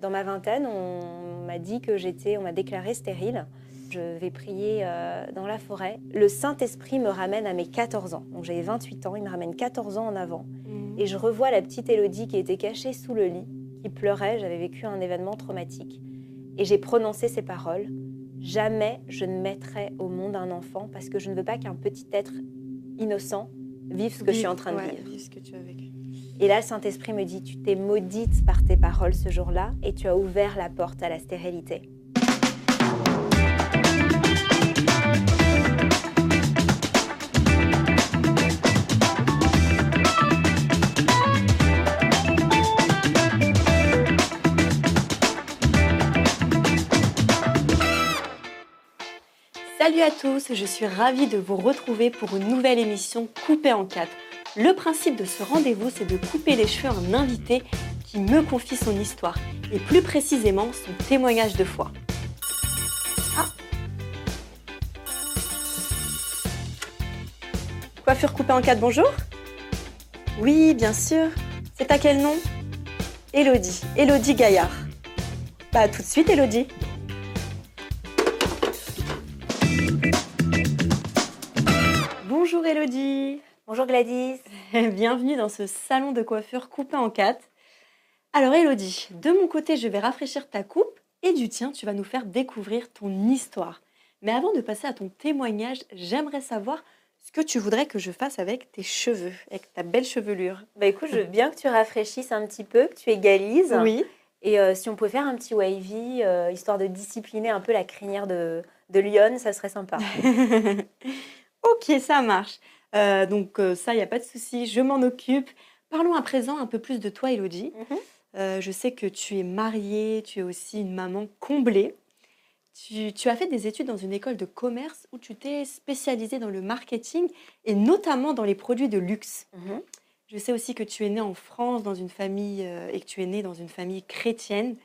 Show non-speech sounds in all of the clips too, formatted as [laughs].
Dans ma vingtaine, on m'a dit que j'étais, on m'a déclaré stérile. Je vais prier euh, dans la forêt. Le Saint-Esprit me ramène à mes 14 ans. Donc j'ai 28 ans, il me ramène 14 ans en avant. Mhm. Et je revois la petite Élodie qui était cachée sous le lit, qui pleurait. J'avais vécu un événement traumatique. Et j'ai prononcé ces paroles. Jamais je ne mettrai au monde un enfant parce que je ne veux pas qu'un petit être innocent vive ce que je suis en train de Ouais, vivre. vive ce que tu as vécu. Et là, Saint-Esprit me dit, tu t'es maudite par tes paroles ce jour-là et tu as ouvert la porte à la stérilité. Salut à tous, je suis ravie de vous retrouver pour une nouvelle émission coupée en quatre. Le principe de ce rendez-vous, c'est de couper les cheveux à un invité qui me confie son histoire et plus précisément son témoignage de foi. Ah Coiffure coupée en quatre, bonjour Oui, bien sûr. C'est à quel nom? Elodie, Elodie Gaillard. Bah tout de suite Elodie. Bonjour Elodie Bonjour Gladys. [laughs] Bienvenue dans ce salon de coiffure coupé en quatre. Alors Elodie, de mon côté, je vais rafraîchir ta coupe et du tien, tu vas nous faire découvrir ton histoire. Mais avant de passer à ton témoignage, j'aimerais savoir ce que tu voudrais que je fasse avec tes cheveux, avec ta belle chevelure. Bah écoute, je veux bien que tu rafraîchisses un petit peu, que tu égalises. Oui. Et euh, si on pouvait faire un petit wavy, euh, histoire de discipliner un peu la crinière de, de Lyon, ça serait sympa. [laughs] ok, ça marche. Euh, donc euh, ça, il n'y a pas de souci, je m'en occupe. Parlons à présent un peu plus de toi, Elodie. Mhm. Euh, je sais que tu es mariée, tu es aussi une maman comblée. Tu, tu as fait des études dans une école de commerce où tu t'es spécialisée dans le marketing et notamment dans les produits de luxe. Mhm. Je sais aussi que tu es née en France dans une famille euh, et que tu es née dans une famille chrétienne.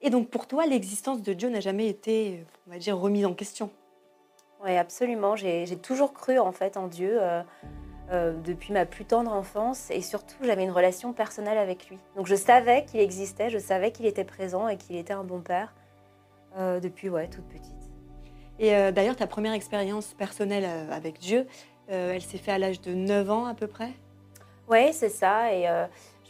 Et donc pour toi, l'existence de Dieu n'a jamais été, on va dire, remise en question. Oui, absolument. J'ai toujours cru en fait en Dieu euh, euh, depuis ma plus tendre enfance et surtout j'avais une relation personnelle avec lui. Donc je savais qu'il existait, je savais qu'il était présent et qu'il était un bon père euh, depuis ouais toute petite. Et d'ailleurs, ta première expérience personnelle avec Dieu, elle s'est faite à l'âge de 9 ans à peu près? Oui, c'est ça. Et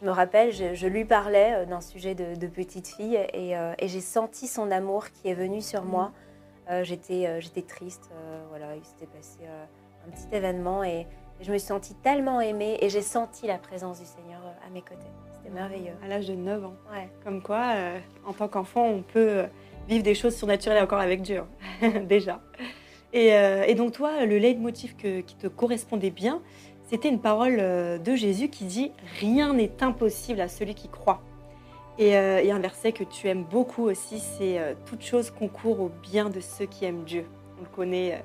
je me rappelle, je, je lui parlais d'un sujet de, de petite fille et, et j'ai senti son amour qui est venu sur moi. Euh, J'étais euh, j'étais triste, euh, voilà, il s'était passé un petit événement et, et je me suis sentie tellement aimée et j'ai senti la présence du Seigneur à mes côtés. C'était merveilleux. À l'âge de 9 ans. Ouais. Comme quoi, euh, en tant qu'enfant, on peut vivre des choses surnaturelles encore avec Dieu, hein, [laughs] déjà. Et, euh, et donc toi, le leitmotiv que- qui te correspondait bien, c'était une parole de Jésus qui dit « Rien n'est impossible à celui qui croit ». Et, euh, un verset que tu aimes beaucoup aussi, c'est euh, Toute chose concourt au bien de ceux qui aiment Dieu ». On le connaît, euh,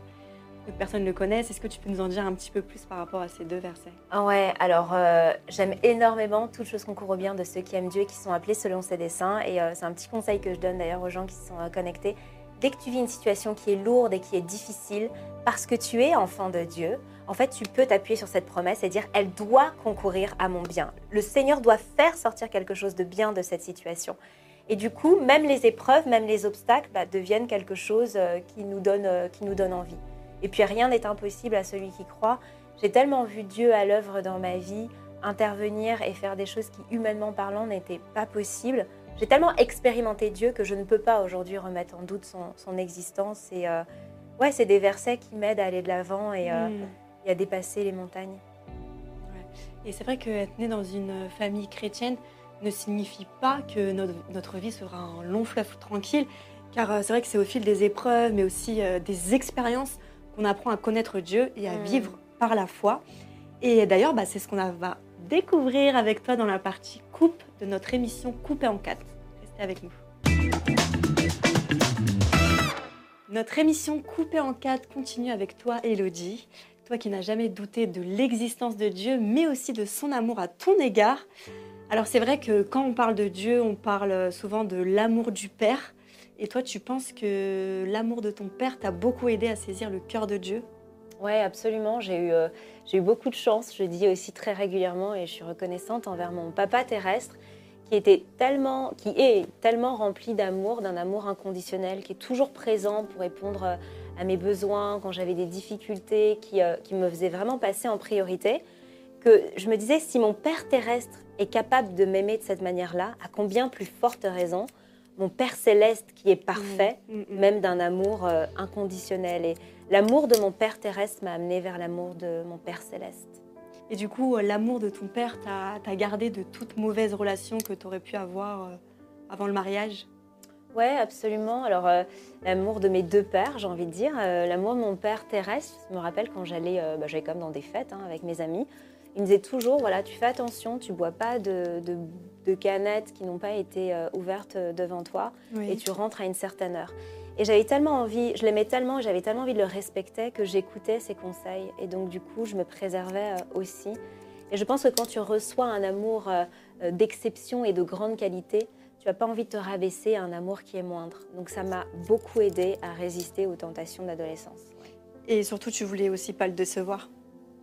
personnes le connaissent. Est-ce que tu peux nous en dire un petit peu plus par rapport à ces deux versets? Ah ouais, alors euh, j'aime énormément toutes choses concourent au bien de ceux qui aiment Dieu et qui sont appelés selon ses desseins. Et euh, c'est un petit conseil que je donne d'ailleurs aux gens qui sont euh, connectés. Dès que tu vis une situation qui est lourde et qui est difficile, parce que tu es enfant de Dieu, en fait, tu peux t'appuyer sur cette promesse et dire elle doit concourir à mon bien. Le Seigneur doit faire sortir quelque chose de bien de cette situation. Et du coup, même les épreuves, même les obstacles bah, deviennent quelque chose euh, qui, nous donne, euh, qui nous donne envie. Et puis rien n'est impossible à celui qui croit. J'ai tellement vu Dieu à l'œuvre dans ma vie, intervenir et faire des choses qui, humainement parlant, n'étaient pas possibles. J'ai tellement expérimenté Dieu que je ne peux pas aujourd'hui remettre en doute son, son existence. Et euh, ouais, c'est des versets qui m'aident à aller de l'avant et, euh, Mm. et à dépasser les montagnes. Et c'est vrai qu'être né dans une famille chrétienne ne signifie pas que notre, notre vie sera un long fleuve tranquille, car euh, c'est vrai que c'est au fil des épreuves, mais aussi euh, des expériences qu'on apprend à connaître Dieu et à Mm. vivre par la foi. Et d'ailleurs, bah, c'est ce qu'on va découvrir avec toi dans la partie coupe de notre émission Coupée en quatre. Restez avec nous. Notre émission Coupée en quatre continue avec toi, Elodie. Toi qui n'as jamais douté de l'existence de Dieu, mais aussi de son amour à ton égard. Alors c'est vrai que quand on parle de Dieu, on parle souvent de l'amour du Père. Et toi, tu penses que l'amour de ton Père t'a beaucoup aidé à saisir le cœur de Dieu? Ouais, absolument. J'ai eu, euh, j'ai eu beaucoup de chance. Je dis aussi très régulièrement et je suis reconnaissante envers mon papa terrestre qui était tellement, qui est tellement rempli d'amour, d'un amour inconditionnel, qui est toujours présent pour répondre euh, à mes besoins quand j'avais des difficultés, qui, euh, qui me faisait vraiment passer en priorité, que je me disais, si mon Père terrestre est capable de m'aimer de cette manière-là, à combien plus forte raison mon Père céleste qui est parfait, Mm, mm, mm. même d'un amour euh, inconditionnel. Et l'amour de mon Père terrestre m'a amené vers l'amour de mon Père céleste. Et du coup, euh, l'amour de ton père t'a gardé de toute mauvaise relation que tu aurais pu avoir euh, avant le mariage? Ouais, absolument. Alors, euh, l'amour de mes deux pères, j'ai envie de dire. Euh, l'amour de mon père terrestre, je me rappelle quand j'allais, euh, bah, j'allais comme dans des fêtes hein, avec mes amis. Il me disait toujours, voilà, tu fais attention, tu bois pas de, de- de canettes qui n'ont pas été ouvertes devant toi et tu rentres à une certaine heure. Et j'avais tellement envie, je l'aimais tellement, et j'avais tellement envie de le respecter que j'écoutais ses conseils. Et donc, du coup, je me préservais euh, aussi. Et je pense que quand tu reçois un amour euh, euh, d'exception et de grande qualité, tu n'as pas envie de te rabaisser à un amour qui est moindre. Donc, ça m'a beaucoup aidé à résister aux tentations de l'adolescence. Et surtout, tu voulais aussi pas le décevoir.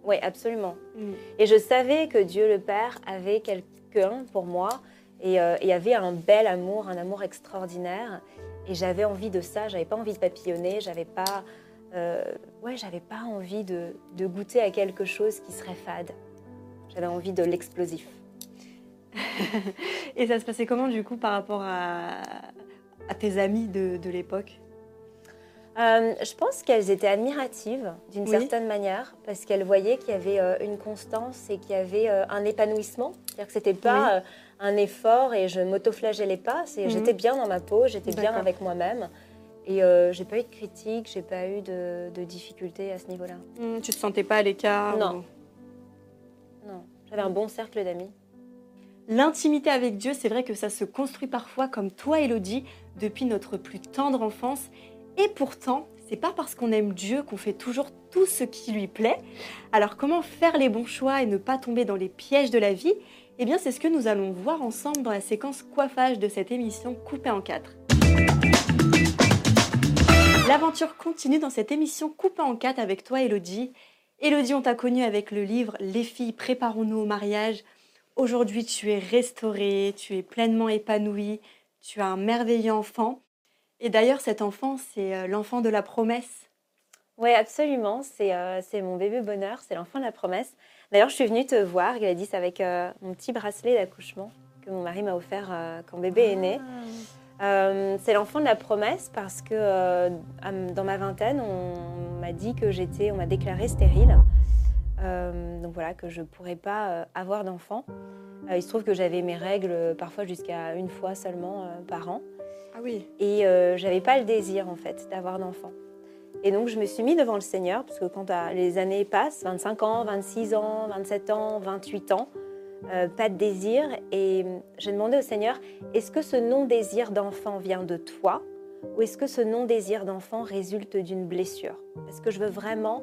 Oui, absolument. Mm. Et je savais que Dieu le Père avait quelqu'un pour moi et, euh, et avait un bel amour, un amour extraordinaire. Et j'avais envie de ça, j'avais pas envie de papillonner, j'avais pas, euh, ouais, j'avais pas envie de, de goûter à quelque chose qui serait fade. J'avais envie de l'explosif. [laughs] Et ça se passait comment du coup par rapport à, à tes amis de, de l'époque? Euh, je pense qu'elles étaient admiratives d'une Oui. certaine manière parce qu'elles voyaient qu'il y avait euh, une constance et qu'il y avait euh, un épanouissement. C'est-à-dire que c'était pas un effort et je m'autoflagellais pas. C'est Mhm. j'étais bien dans ma peau, j'étais bien avec moi-même et euh, j'ai pas eu de critiques, j'ai pas eu de, de difficultés à ce niveau-là. Mm, Tu te sentais pas à l'écart Non. ou- Non, j'avais un bon cercle d'amis. L'intimité avec Dieu, c'est vrai que ça se construit parfois comme toi, Elodie, depuis notre plus tendre enfance. Et pourtant, c'est pas parce qu'on aime Dieu qu'on fait toujours tout ce qui lui plaît. Alors, comment faire les bons choix et ne pas tomber dans les pièges de la vie? Eh bien, c'est ce que nous allons voir ensemble dans la séquence coiffage de cette émission coupée en quatre. L'aventure continue dans cette émission coupée en quatre avec toi, Elodie. Elodie, on t'a connue avec le livre Les filles, préparons-nous au mariage. Aujourd'hui, tu es restaurée, tu es pleinement épanouie, tu as un merveilleux enfant. Et d'ailleurs, cet enfant, c'est euh, l'enfant de la promesse. Oui, absolument. Euh, c'est mon bébé bonheur, c'est l'enfant de la promesse. D'ailleurs, je suis venue te voir, Gladys, avec euh, mon petit bracelet d'accouchement que mon mari m'a offert euh, quand bébé est né. Euh, c'est l'enfant de la promesse parce que dans ma vingtaine, on m'a dit que j'étais, on m'a déclaré stérile. Donc voilà, que je ne pourrais pas avoir d'enfant. Il se trouve que j'avais mes règles parfois jusqu'à une fois seulement par an. Ah oui. Et j'avais pas le désir en fait d'avoir d'enfant. Et donc je me suis mis devant le Seigneur, parce que quand t'as- les années passent, 25 ans, 26 ans, 27 ans, 28 ans, euh, pas de désir. Et euh, j'ai demandé au Seigneur, est-ce que ce non-désir d'enfant vient de toi ou est-ce que ce non-désir d'enfant résulte d'une blessure? Est-ce que je veux vraiment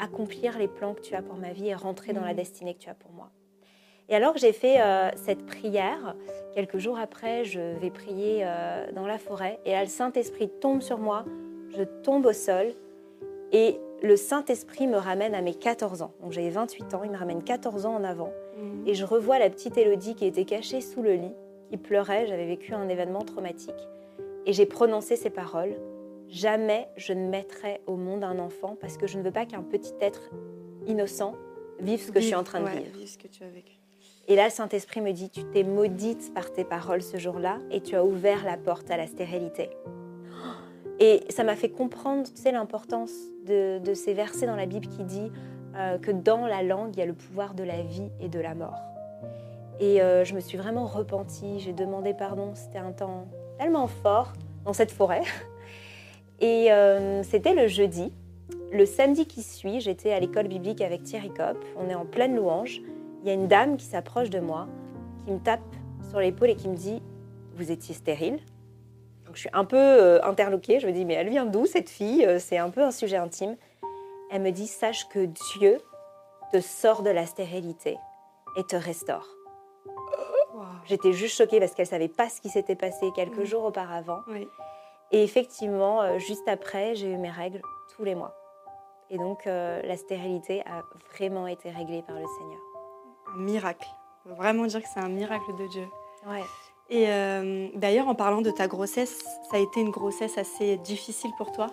accomplir les plans que tu as pour ma vie et rentrer dans la Mhm. destinée que tu as pour moi? Et alors j'ai fait euh, cette prière. Quelques jours après, je vais prier euh, dans la forêt et là, le Saint-Esprit tombe sur moi, je tombe au sol et le Saint-Esprit me ramène à mes 14 ans. Donc j'avais 28 ans, il me ramène 14 ans en avant Mm. et je revois la petite Élodie qui était cachée sous le lit, qui pleurait, j'avais vécu un événement traumatique et j'ai prononcé ces paroles. Jamais je ne mettrai au monde un enfant parce que je ne veux pas qu'un petit être innocent vive ce que je suis en train de vivre. vive ce que tu as vécu. Et là, le Saint-Esprit me dit, tu t'es maudite par tes paroles ce jour-là et tu as ouvert la porte à la stérilité. Et ça m'a fait comprendre, tu l'importance de, ces versets dans la Bible qui dit euh, que dans la langue, il y a le pouvoir de la vie et de la mort. Et euh, je me suis vraiment repentie, j'ai demandé pardon, c'était un temps tellement fort dans cette forêt. [laughs] Et euh, c'était le jeudi. Le samedi qui suit, j'étais à l'école biblique avec Thierry Kopp, on est en pleine louange il y a une dame qui s'approche de moi, qui me tape sur l'épaule et qui me dit Vous étiez stérile je suis un peu euh, interloquée. Je me dis Mais elle vient d'où cette fille Euh, C'est un peu un sujet intime. Elle me dit Sache que Dieu te sort de la stérilité et te restaure. J'étais juste choquée parce qu'elle savait pas ce qui s'était passé quelques jours auparavant. Oui. Et effectivement, euh, juste après, j'ai eu mes règles tous les mois. Et donc, euh, la stérilité a vraiment été réglée par le Seigneur. Un miracle. On peut vraiment dire que c'est un miracle de Dieu. Ouais. Et euh, d'ailleurs, en parlant de ta grossesse, ça a été une grossesse assez difficile pour toi?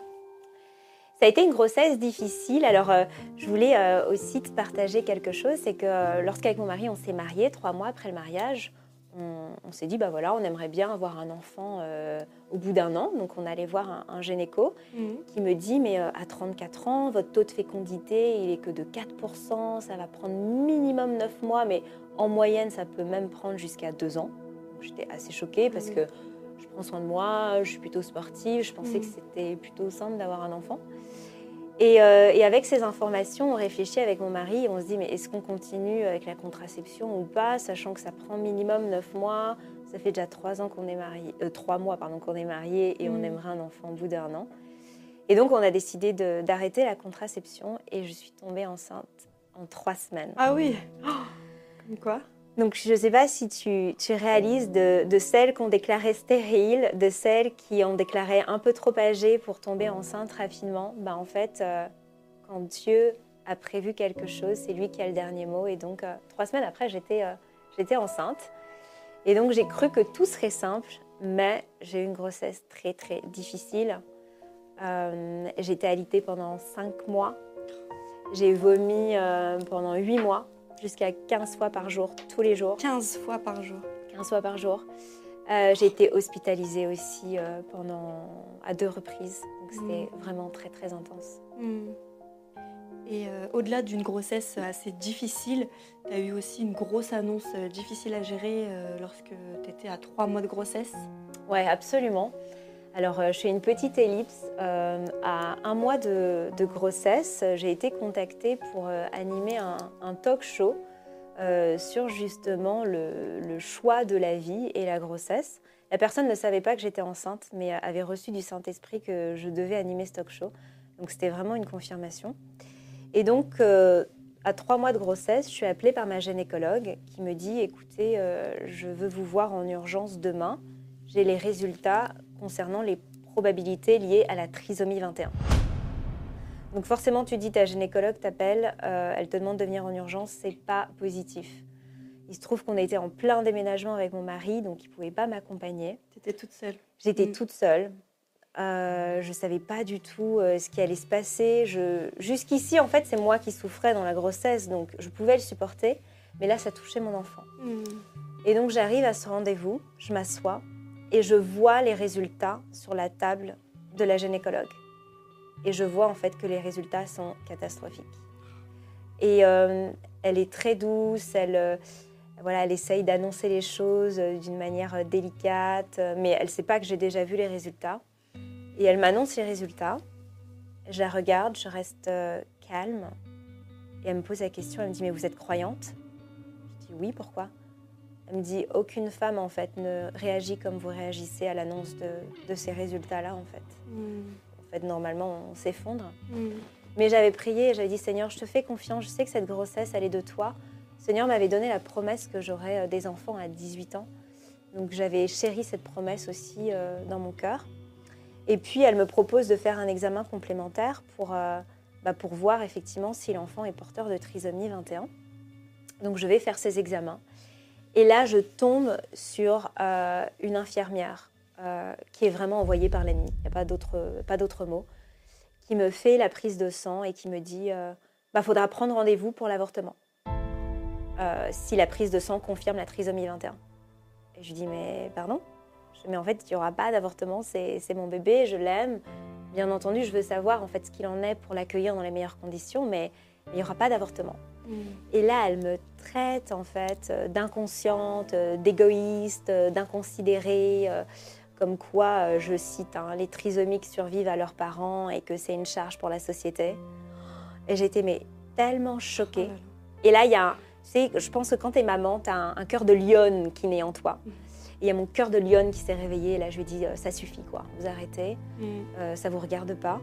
Ça a été une grossesse difficile. Alors, euh, je voulais euh, aussi te partager quelque chose. C'est que lorsqu'avec mon mari, on s'est mariés, trois mois après le mariage, on, s'est dit, bah voilà, on aimerait bien avoir un enfant au bout d'un an. Donc, on allait voir un, gynéco mhm. qui me dit, mais à 34 ans, votre taux de fécondité, il est que de 4%. Ça va prendre minimum 9 mois, mais en moyenne, ça peut même prendre jusqu'à 2 ans. J'étais assez choquée parce mhm. que je prends soin de moi, je suis plutôt sportive, je pensais que c'était plutôt simple d'avoir un enfant. Euh, et, avec ces informations, on réfléchit avec mon mari et on se dit mais est-ce qu'on continue avec la contraception ou pas, sachant que ça prend minimum 9 mois, ça fait déjà 3 ans qu'on est marié, euh, 3 mois pardon qu'on est marié et on mm. aimerait un enfant au bout d'un an. Et donc on a décidé d'arrêter la contraception et je suis tombée enceinte en 3 semaines. Ah oui, comme quoi donc, je ne sais pas si tu, réalises de, celles qui ont déclaré stériles, de celles qui ont déclaré un peu trop âgées pour tomber enceinte rapidement. Ben, en fait, euh, quand Dieu a prévu quelque chose, c'est lui qui a le dernier mot. Et donc, euh, trois semaines après, j'étais euh, j'étais enceinte. Et donc, j'ai cru que tout serait simple, mais j'ai eu une grossesse très, très difficile. J'étais alitée pendant cinq mois. J'ai vomi pendant huit mois jusqu'à 15 fois par jour, tous les jours. 15 fois par jour 15 fois par jour. Euh, j'ai été hospitalisée aussi euh, pendant, à deux reprises. Donc c'était mm. vraiment très très intense. Mm. Et euh, au-delà d'une grossesse assez difficile, tu as eu aussi une grosse annonce difficile à gérer lorsque tu étais à trois mois de grossesse? Oui, absolument. Alors, je fais une petite ellipse. à un mois de, grossesse, j'ai été contactée pour animer un, talk show sur justement le, choix de la vie et la grossesse. La personne ne savait pas que j'étais enceinte, mais avait reçu du Saint-Esprit que je devais animer ce talk show. Donc, c'était vraiment une confirmation. Et donc, à trois mois de grossesse, je suis appelée par ma gynécologue qui me dit, écoutez, je veux vous voir en urgence demain. J'ai les résultats concernant les probabilités liées à la trisomie 21. Donc forcément, tu dis ta gynécologue t'appelle, euh, elle te demande de venir en urgence, c'est pas positif. Il se trouve qu'on était en plein déménagement avec mon mari, donc il pouvait pas m'accompagner. Tu étais toute seule. J'étais mm. toute seule. Euh, je savais pas du tout euh, ce qui allait se passer. Je... Jusqu'ici, en fait, c'est moi qui souffrais dans la grossesse, donc je pouvais le supporter. Mais là, ça touchait mon enfant. Mm. Et donc j'arrive à ce rendez-vous, je m'assois, et je vois les résultats sur la table de la gynécologue. Et je vois en fait que les résultats sont catastrophiques. Et euh, elle est très douce, elle, euh, voilà, elle essaye d'annoncer les choses euh, d'une manière délicate, mais elle ne sait pas que j'ai déjà vu les résultats. Et elle m'annonce les résultats. Je la regarde, je reste calme. Et elle me pose la question, elle me dit, mais vous êtes croyante? Je dis, oui, pourquoi? Elle me dit aucune femme en fait ne réagit comme vous réagissez à l'annonce de, ces résultats-là en fait. Hmm. En fait, normalement, on s'effondre. Hmm. Mais j'avais prié, j'avais dit Seigneur, je te fais confiance, je sais que cette grossesse, elle est de toi. Seigneur m'avait donné la promesse que j'aurais euh, des enfants à 18 ans. Donc j'avais chéri cette promesse aussi euh, dans mon cœur. Et puis elle me propose de faire un examen complémentaire pour, euh, bah, pour voir effectivement si l'enfant est porteur de trisomie 21. Donc je vais faire ces examens. Et là, je tombe sur euh, une infirmière euh, qui est vraiment envoyée par l'ennemi, il n'y a pas d'autre mot, qui me fait la prise de sang et qui me dit euh, bah, faudra prendre rendez-vous pour l'avortement. si la prise de sang confirme la trisomie 21. Et je lui dis mais pardon? Mais en fait, il n'y aura pas d'avortement, c'est mon bébé, je l'aime. Bien entendu, je veux savoir en fait ce qu'il en est pour l'accueillir dans les meilleures conditions, mais il n'y aura pas d'avortement. Et là, elle me traite en fait euh, d'inconsciente, euh, d'égoïste, euh, d'inconsidérée, comme quoi, je cite, hein, les trisomiques survivent à leurs parents et que c'est une charge pour la société. Et j'étais mais tellement choquée. Oh et là, il y a, tu sais, je pense que quand tu es maman, tu as un, cœur de lionne qui naît en toi. Mm. Et il y a mon cœur de lionne qui s'est réveillé. Et là, je lui ai dit, ça suffit, quoi. Vous arrêtez. Mm. ça vous regarde pas.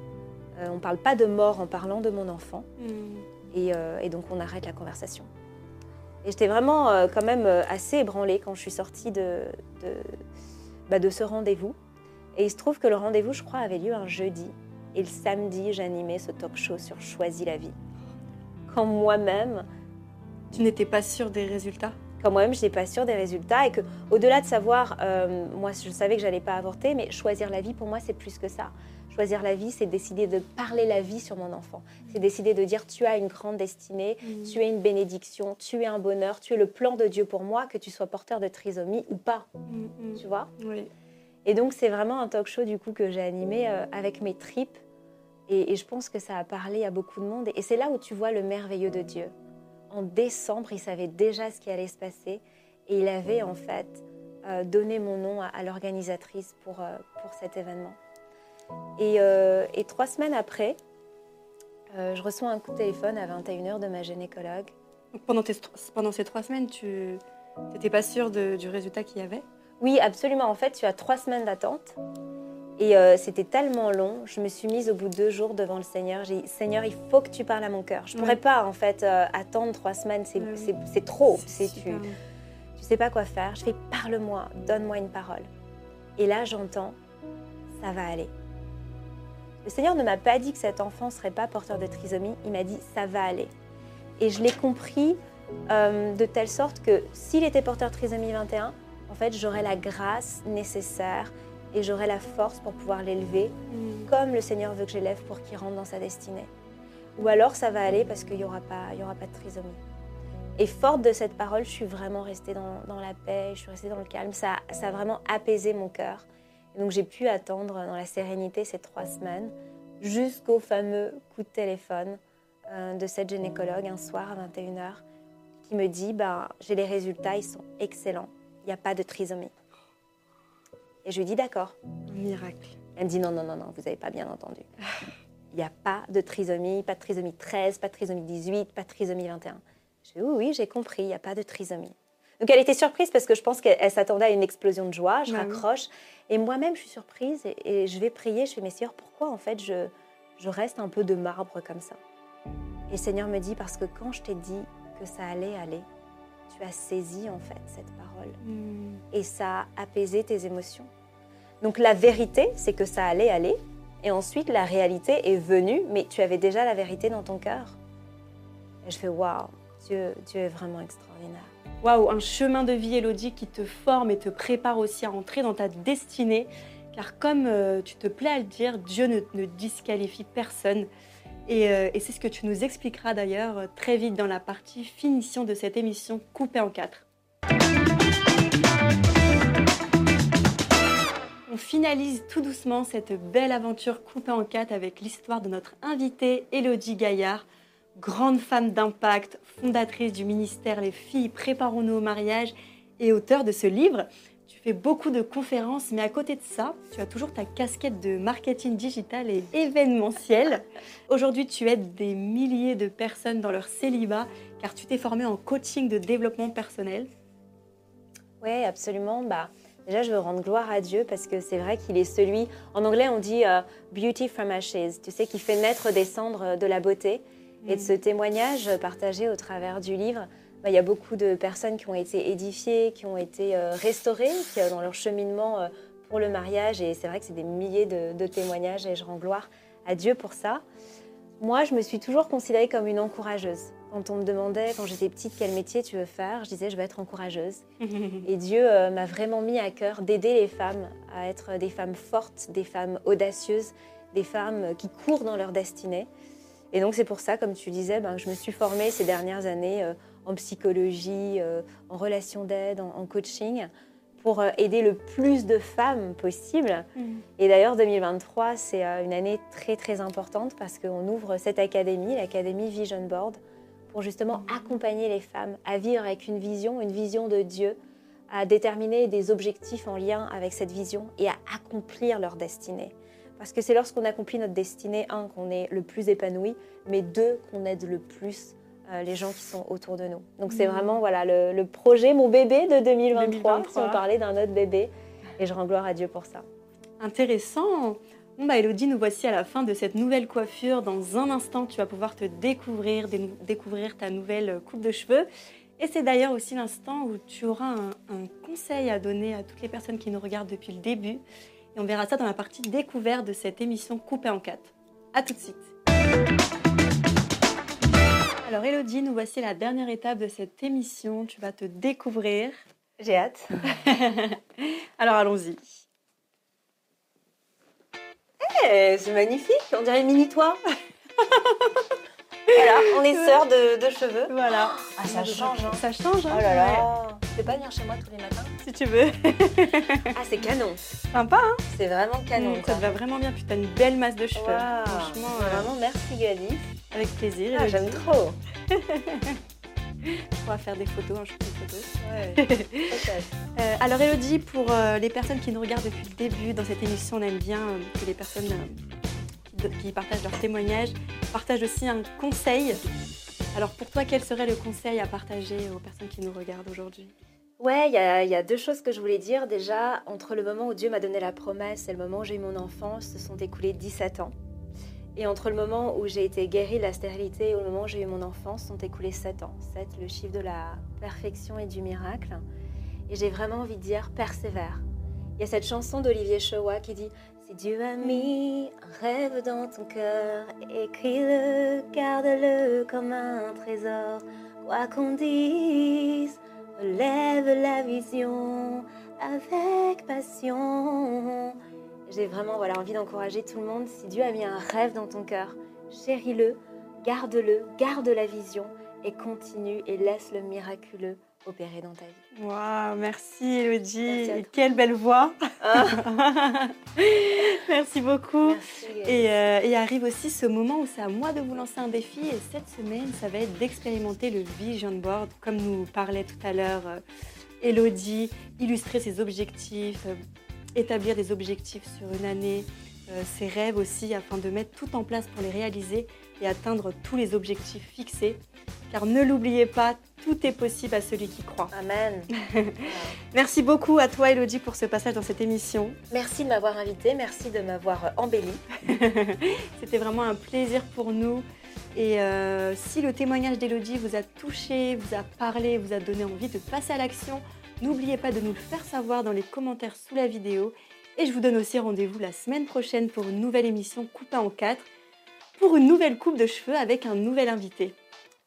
on parle pas de mort en parlant de mon enfant. Mm. Euh, et, donc on arrête la conversation. Et j'étais vraiment euh, quand même euh, assez ébranlée quand je suis sortie de, de, bah, de ce rendez-vous. Et il se trouve que le rendez-vous, je crois, avait lieu un jeudi. Et le samedi, j'animais ce talk show sur Choisis la vie. Quand moi-même... Tu n'étais pas sûre des résultats? quand moi-même je n'étais pas sûre des résultats et que au-delà de savoir, euh, moi je savais que j'allais pas avorter, mais choisir la vie pour moi c'est plus que ça. Choisir la vie, c'est décider de parler la vie sur mon enfant. C'est décider de dire tu as une grande destinée, mmh. tu es une bénédiction, tu es un bonheur, tu es le plan de Dieu pour moi, que tu sois porteur de trisomie ou pas. Mmh. Tu vois? Oui. Et donc c'est vraiment un talk show du coup que j'ai animé euh, avec mes tripes. Et, et, je pense que ça a parlé à beaucoup de monde. Et c'est là où tu vois le merveilleux de Dieu en décembre, il savait déjà ce qui allait se passer et il avait en fait euh, donné mon nom à, l'organisatrice pour, euh, pour cet événement. Et, euh, et trois semaines après, je reçois un coup de téléphone à 21h de ma gynécologue. pendant, pendant ces trois semaines, tu n'étais pas sûre du résultat qu'il y avait? Oui, absolument. En fait, tu as trois semaines d'attente. Et euh, c'était tellement long, je me suis mise au bout de deux jours devant le Seigneur. J'ai dit, Seigneur, il faut que tu parles à mon cœur. Je ne pourrais pas, en fait, euh, attendre trois semaines. C'est trop. Tu, tu sais pas quoi faire. Je fais, parle-moi, donne-moi une parole. Et là, j'entends, ça va aller. Le Seigneur ne m'a pas dit que cet enfant ne serait pas porteur de trisomie. Il m'a dit, ça va aller. Et je l'ai compris euh, de telle sorte que s'il était porteur de trisomie 21, en fait, j'aurais la grâce nécessaire et j'aurai la force pour pouvoir l'élever mm. comme le Seigneur veut que j'élève pour qu'il rentre dans sa destinée. Ou alors ça va aller parce qu'il n'y aura, pas, y aura pas de trisomie. Et forte de cette parole, je suis vraiment restée dans, dans la paix, je suis restée dans le calme. Ça, ça a vraiment apaisé mon cœur. Donc j'ai pu attendre dans la sérénité ces trois semaines jusqu'au fameux coup de téléphone euh, de cette gynécologue un soir à 21h qui me dit ben, j'ai les résultats, ils sont excellents, il n'y a pas de trisomie. Et je lui dis d'accord. Miracle. Elle me dit non, non, non, non, vous n'avez pas bien entendu. Il n'y a pas de trisomie, pas de trisomie 13, pas de trisomie 18, pas de trisomie 21. Je dis oui, oui, j'ai compris, il n'y a pas de trisomie. Donc elle était surprise parce que je pense qu'elle s'attendait à une explosion de joie. Je bah raccroche. Et moi-même, je suis surprise et, je vais prier. Je fais, mais Seigneur, pourquoi en fait je, je reste un peu de marbre comme ça? Et le Seigneur me dit, parce que quand je t'ai dit que ça allait aller, tu as saisi en fait cette parole hmm. et ça a apaisé tes émotions. Donc la vérité, c'est que ça allait aller et ensuite la réalité est venue, mais tu avais déjà la vérité dans ton cœur. Et je fais waouh, Dieu, Dieu est vraiment extraordinaire. Waouh, un chemin de vie, Elodie, qui te forme et te prépare aussi à entrer dans ta destinée. Car comme euh, tu te plais à le dire, Dieu ne, disqualifie personne. Euh, et, c'est ce que tu nous expliqueras d'ailleurs euh, très vite dans la partie finition de cette émission coupée en quatre. On finalise tout doucement cette belle aventure coupée en quatre avec l'histoire de notre invitée Elodie Gaillard, grande femme d'impact, fondatrice du ministère Les filles préparons-nous au mariage et auteur de ce livre fais beaucoup de conférences, mais à côté de ça, tu as toujours ta casquette de marketing digital et événementiel. Aujourd'hui, tu aides des milliers de personnes dans leur célibat car tu t'es formée en coaching de développement personnel. Oui, absolument. Bah, déjà, je veux rendre gloire à Dieu parce que c'est vrai qu'il est celui, en anglais, on dit euh, beauty from ashes, tu sais, qui fait naître des cendres de la beauté. Et de ce témoignage partagé au travers du livre, bah, il y a beaucoup de personnes qui ont été édifiées, qui ont été euh, restaurées qui, dans leur cheminement euh, pour le mariage. Et c'est vrai que c'est des milliers de, témoignages et je rends gloire à Dieu pour ça. Moi, je me suis toujours considérée comme une encourageuse. Quand on me demandait, quand j'étais petite, quel métier tu veux faire, je disais, je vais être encourageuse. [laughs] et Dieu euh, m'a vraiment mis à cœur d'aider les femmes à être des femmes fortes, des femmes audacieuses, des femmes qui courent dans leur destinée. Et donc c'est pour ça, comme tu disais, ben, je me suis formée ces dernières années en psychologie, euh, en relation d'aide, en, coaching, pour euh, aider le plus de femmes possible. Mm. Et d'ailleurs, 2023, c'est euh, une année très très importante parce qu'on ouvre cette académie, l'académie Vision Board, pour justement mm. accompagner les femmes à vivre avec une vision, une vision de Dieu, à déterminer des objectifs en lien avec cette vision et à accomplir leur destinée. Parce que c'est lorsqu'on accomplit notre destinée, un, qu'on est le plus épanoui, mais deux, qu'on aide le plus euh, les gens qui sont autour de nous. Donc c'est mmh. vraiment voilà le, projet, mon bébé de 2023, si on parlait d'un autre bébé. Et je rends gloire à Dieu pour ça. Intéressant. Bon bah Elodie, nous voici à la fin de cette nouvelle coiffure. Dans un instant, tu vas pouvoir te découvrir, découvrir ta nouvelle coupe de cheveux. Et c'est d'ailleurs aussi l'instant où tu auras un, un, conseil à donner à toutes les personnes qui nous regardent depuis le début. Et on verra ça dans la partie découverte de cette émission coupée en quatre. À tout de suite. Alors Elodie, nous voici la dernière étape de cette émission. Tu vas te découvrir. J'ai hâte. [laughs] Alors allons-y. Eh, c'est magnifique, on dirait mini-toi. [laughs] voilà, on est sœurs de, de cheveux. Voilà. Ah, ça change, hein. Ça change, hein Oh là là. Peux pas venir chez moi tous les matins Si tu veux. [laughs] Ah, c'est canon. Sympa, hein C'est vraiment canon. Mm, quoi. Ça te va vraiment bien. Puis t'as une belle masse de cheveux. Franchement, euh, Vraiment, merci Gladys. avec plaisir. Ah. J'aime trop. [laughs] On va faire des photos, un shoot de photos. Ouais. [laughs] Euh, alors Elodie, pour euh, les personnes qui nous regardent depuis le début dans cette émission, on aime bien que les personnes qui, qui partagent leur témoignage partagent aussi un conseil. Alors pour toi, quel serait le conseil à partager aux personnes qui nous regardent aujourd'hui? Ouais, il y, a- deux choses que je voulais dire. Déjà, entre le moment où Dieu m'a donné la promesse et le moment où j'ai eu mon enfant, se sont écoulés 17 ans. Et entre le moment où j'ai été guérie de la stérilité et le moment où j'ai eu mon enfant, se sont écoulés 7 ans. 7, le chiffre de la perfection et du miracle. Et j'ai vraiment envie de dire persévère. Il y a cette chanson d'Olivier Chowa qui dit Si Dieu a mis un rêve dans ton cœur, écris-le, garde-le comme un trésor. Quoi qu'on dise, vision avec passion. J'ai vraiment voilà, envie d'encourager tout le monde. Si Dieu a mis un rêve dans ton cœur, chéris-le, garde-le, garde la vision et continue et laisse le miraculeux opérer dans ta vie. Waouh, merci Elodie. Merci. Quelle belle voix. Ah, [laughs] merci beaucoup. merci. Et, euh, et arrive aussi ce moment où c'est à moi de vous lancer un défi. Et cette semaine, ça va être d'expérimenter le Vision Board, comme nous parlait tout à l'heure euh, Elodie, illustrer ses objectifs, euh, établir des objectifs sur une année, euh, ses rêves aussi, afin de mettre tout en place pour les réaliser et atteindre tous les objectifs fixés. Car ne l'oubliez pas, tout est possible à celui qui croit. Amen. [laughs] Merci beaucoup à toi Elodie pour ce passage dans cette émission. Merci de m'avoir invité, merci de m'avoir embelli. [laughs] C'était vraiment un plaisir pour nous. Et euh, si le témoignage d'Elodie vous a touché, vous a parlé, vous a donné envie de passer à l'action, n'oubliez pas de nous le faire savoir dans les commentaires sous la vidéo. Et je vous donne aussi rendez-vous la semaine prochaine pour une nouvelle émission coupée en quatre, pour une nouvelle coupe de cheveux avec un nouvel invité.